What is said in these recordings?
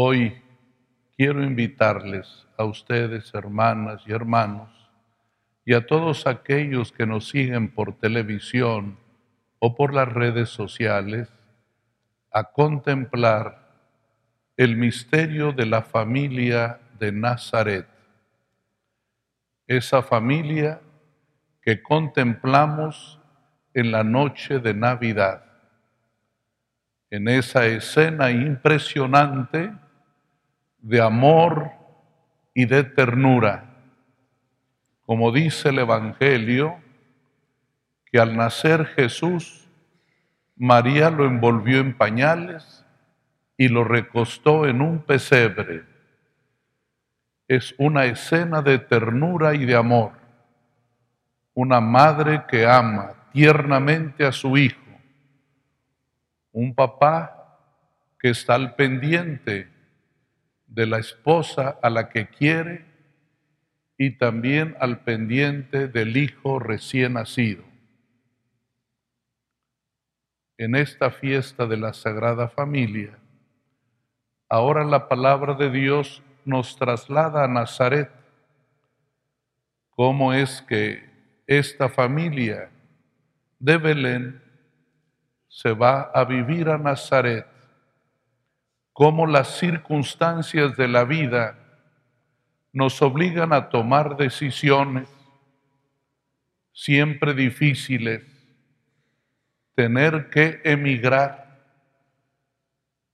Hoy quiero invitarles a ustedes, hermanas y hermanos, y a todos aquellos que nos siguen por televisión o por las redes sociales, a contemplar el misterio de la familia de Nazaret. Esa familia que contemplamos en la noche de Navidad. En esa escena impresionante de amor y de ternura. Como dice el Evangelio, que al nacer Jesús, María lo envolvió en pañales y lo recostó en un pesebre. Es una escena de ternura y de amor. Una madre que ama tiernamente a su hijo. Un papá que está al pendiente de la esposa a la que quiere y también al pendiente del hijo recién nacido. En esta fiesta de la Sagrada Familia, ahora la palabra de Dios nos traslada a Nazaret. ¿Cómo es que esta familia de Belén se va a vivir a Nazaret? Cómo las circunstancias de la vida nos obligan a tomar decisiones siempre difíciles, tener que emigrar,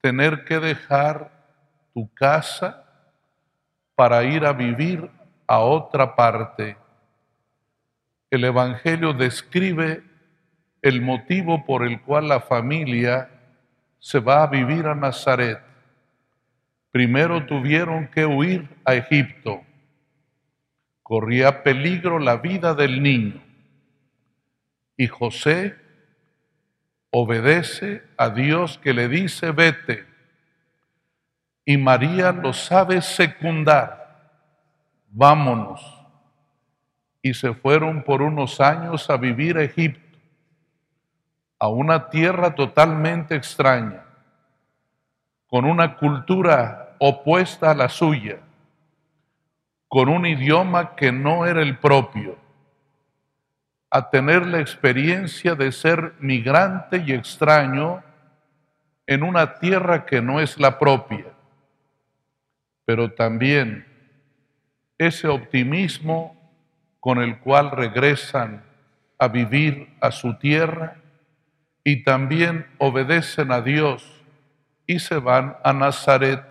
tener que dejar tu casa para ir a vivir a otra parte. El Evangelio describe el motivo por el cual la familia se va a vivir a Nazaret primero tuvieron que huir a Egipto. Corría peligro la vida del niño. Y José obedece a Dios que le dice, vete. Y María lo sabe secundar. Vámonos. Y se fueron por unos años a vivir a Egipto, a una tierra totalmente extraña, con una cultura opuesta a la suya, con un idioma que no era el propio, a tener la experiencia de ser migrante y extraño en una tierra que no es la propia, pero también ese optimismo con el cual regresan a vivir a su tierra y también obedecen a Dios y se van a Nazaret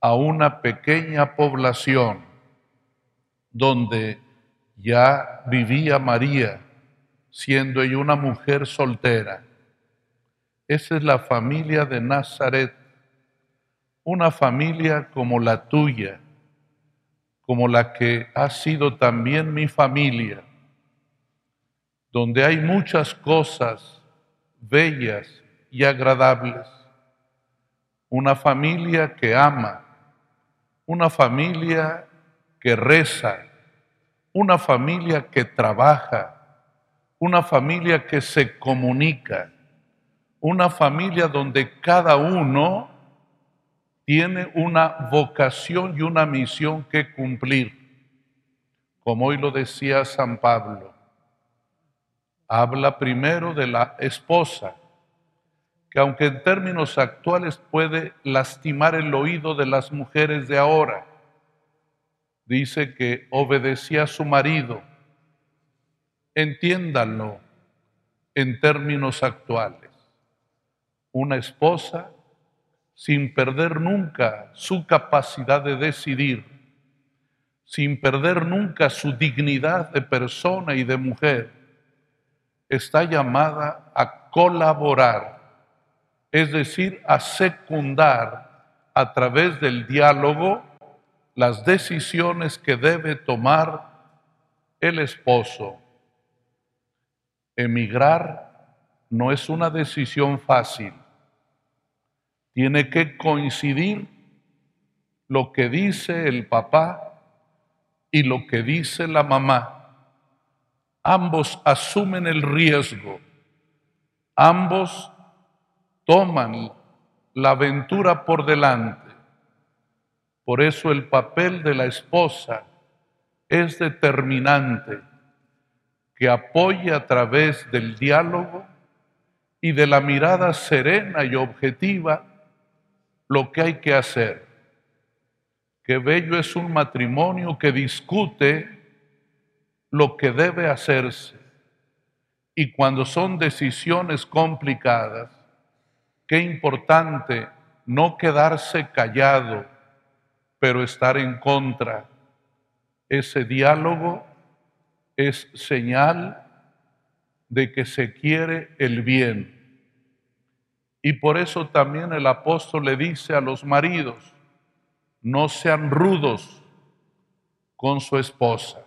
a una pequeña población donde ya vivía María, siendo ella una mujer soltera. Esa es la familia de Nazaret, una familia como la tuya, como la que ha sido también mi familia, donde hay muchas cosas bellas y agradables. Una familia que ama, una familia que reza, una familia que trabaja, una familia que se comunica, una familia donde cada uno tiene una vocación y una misión que cumplir. Como hoy lo decía San Pablo, habla primero de la esposa, que aunque en términos actuales puede lastimar el oído de las mujeres de ahora, dice que obedecía a su marido. Entiéndanlo en términos actuales. Una esposa sin perder nunca su capacidad de decidir, sin perder nunca su dignidad de persona y de mujer, está llamada a colaborar es decir, a secundar a través del diálogo las decisiones que debe tomar el esposo. Emigrar no es una decisión fácil. Tiene que coincidir lo que dice el papá y lo que dice la mamá. Ambos asumen el riesgo. Ambos toman la aventura por delante. Por eso el papel de la esposa es determinante, que apoye a través del diálogo y de la mirada serena y objetiva lo que hay que hacer. Qué bello es un matrimonio que discute lo que debe hacerse. Y cuando son decisiones complicadas, qué importante no quedarse callado, pero estar en contra. Ese diálogo es señal de que se quiere el bien. Y por eso también el apóstol le dice a los maridos, no sean rudos con su esposa.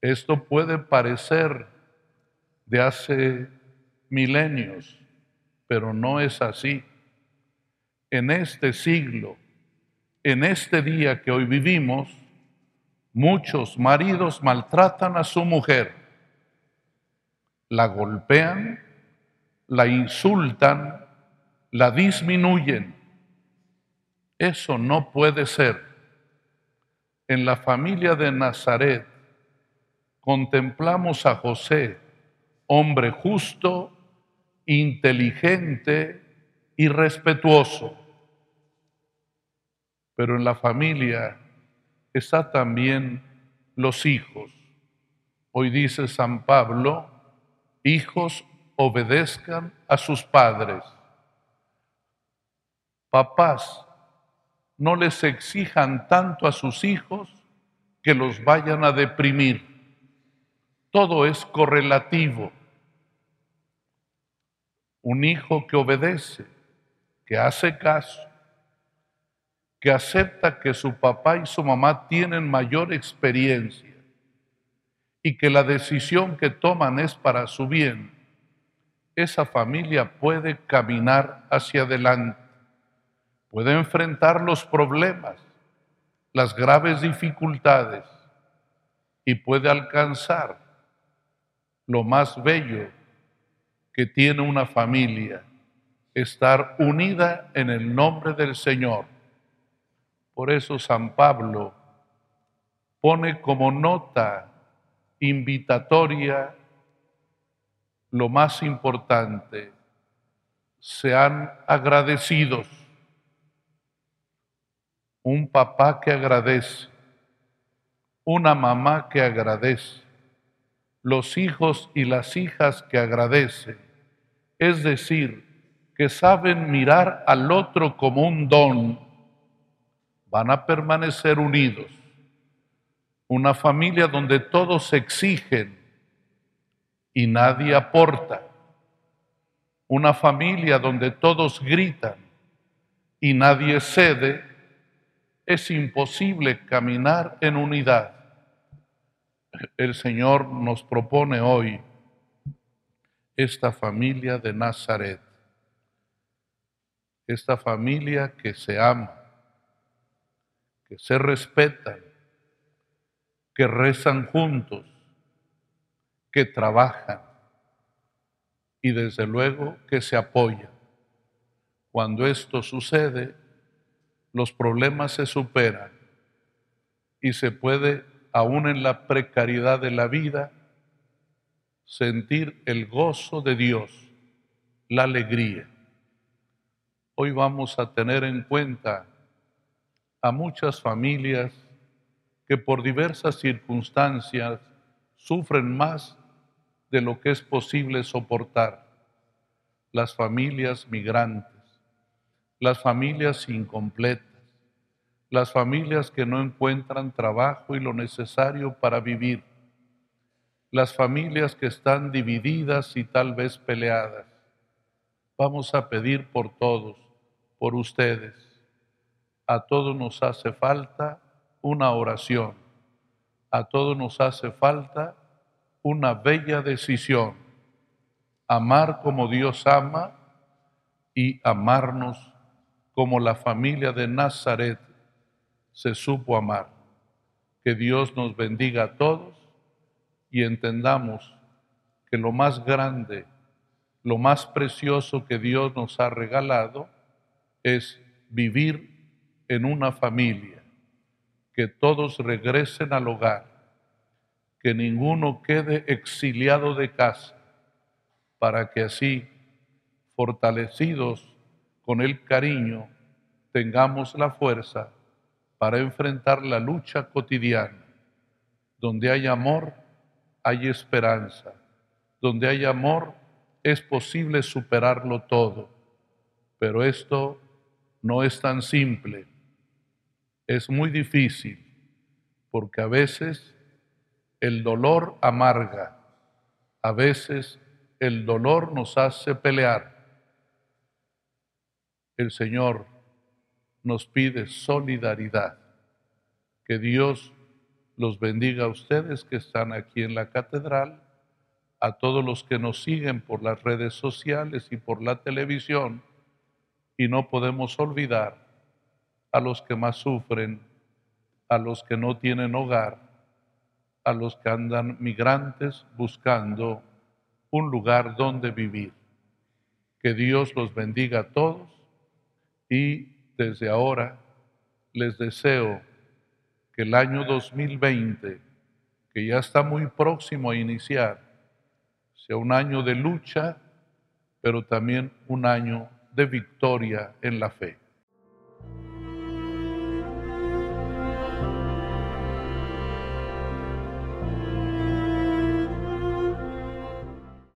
Esto puede parecer de hace milenios, pero no es así. En este siglo, en este día que hoy vivimos, muchos maridos maltratan a su mujer, la golpean, la insultan, la disminuyen. Eso no puede ser. En la familia de Nazaret contemplamos a José, hombre justo, inteligente y respetuoso. Pero en la familia está también los hijos. Hoy dice San Pablo, hijos obedezcan a sus padres. Papás, no les exijan tanto a sus hijos que los vayan a deprimir. Todo es correlativo. Un hijo que obedece, que hace caso, que acepta que su papá y su mamá tienen mayor experiencia y que la decisión que toman es para su bien, esa familia puede caminar hacia adelante, puede enfrentar los problemas, las graves dificultades y puede alcanzar lo más bello que tiene una familia, estar unida en el nombre del Señor. Por eso San Pablo pone como nota invitatoria lo más importante, sean agradecidos. Un papá que agradece, una mamá que agradece, los hijos y las hijas que agradecen, es decir, que saben mirar al otro como un don, van a permanecer unidos. Una familia donde todos exigen y nadie aporta. Una familia donde todos gritan y nadie cede, es imposible caminar en unidad el Señor nos propone hoy esta familia de Nazaret, esta familia que se ama, que se respetan, que rezan juntos, que trabajan y desde luego que se apoyan. Cuando esto sucede, los problemas se superan y se puede aún en la precariedad de la vida, sentir el gozo de Dios, la alegría. Hoy vamos a tener en cuenta a muchas familias que por diversas circunstancias sufren más de lo que es posible soportar. Las familias migrantes, las familias incompletas, las familias que no encuentran trabajo y lo necesario para vivir, las familias que están divididas y tal vez peleadas. Vamos a pedir por todos, por ustedes. A todos nos hace falta una oración, a todos nos hace falta una bella decisión, amar como Dios ama y amarnos como la familia de Nazaret se supo amar. Que Dios nos bendiga a todos y entendamos que lo más grande, lo más precioso que Dios nos ha regalado es vivir en una familia, que todos regresen al hogar, que ninguno quede exiliado de casa, para que así, fortalecidos con el cariño, tengamos la fuerza para enfrentar la lucha cotidiana. Donde hay amor, hay esperanza. Donde hay amor, es posible superarlo todo. Pero esto no es tan simple. Es muy difícil porque a veces el dolor amarga, a veces el dolor nos hace pelear. El Señor nos pide solidaridad. Que Dios los bendiga a ustedes que están aquí en la catedral, a todos los que nos siguen por las redes sociales y por la televisión, y no podemos olvidar a los que más sufren, a los que no tienen hogar, a los que andan migrantes buscando un lugar donde vivir. Que Dios los bendiga a todos y desde ahora les deseo que el año 2020, que ya está muy próximo a iniciar, sea un año de lucha, pero también un año de victoria en la fe.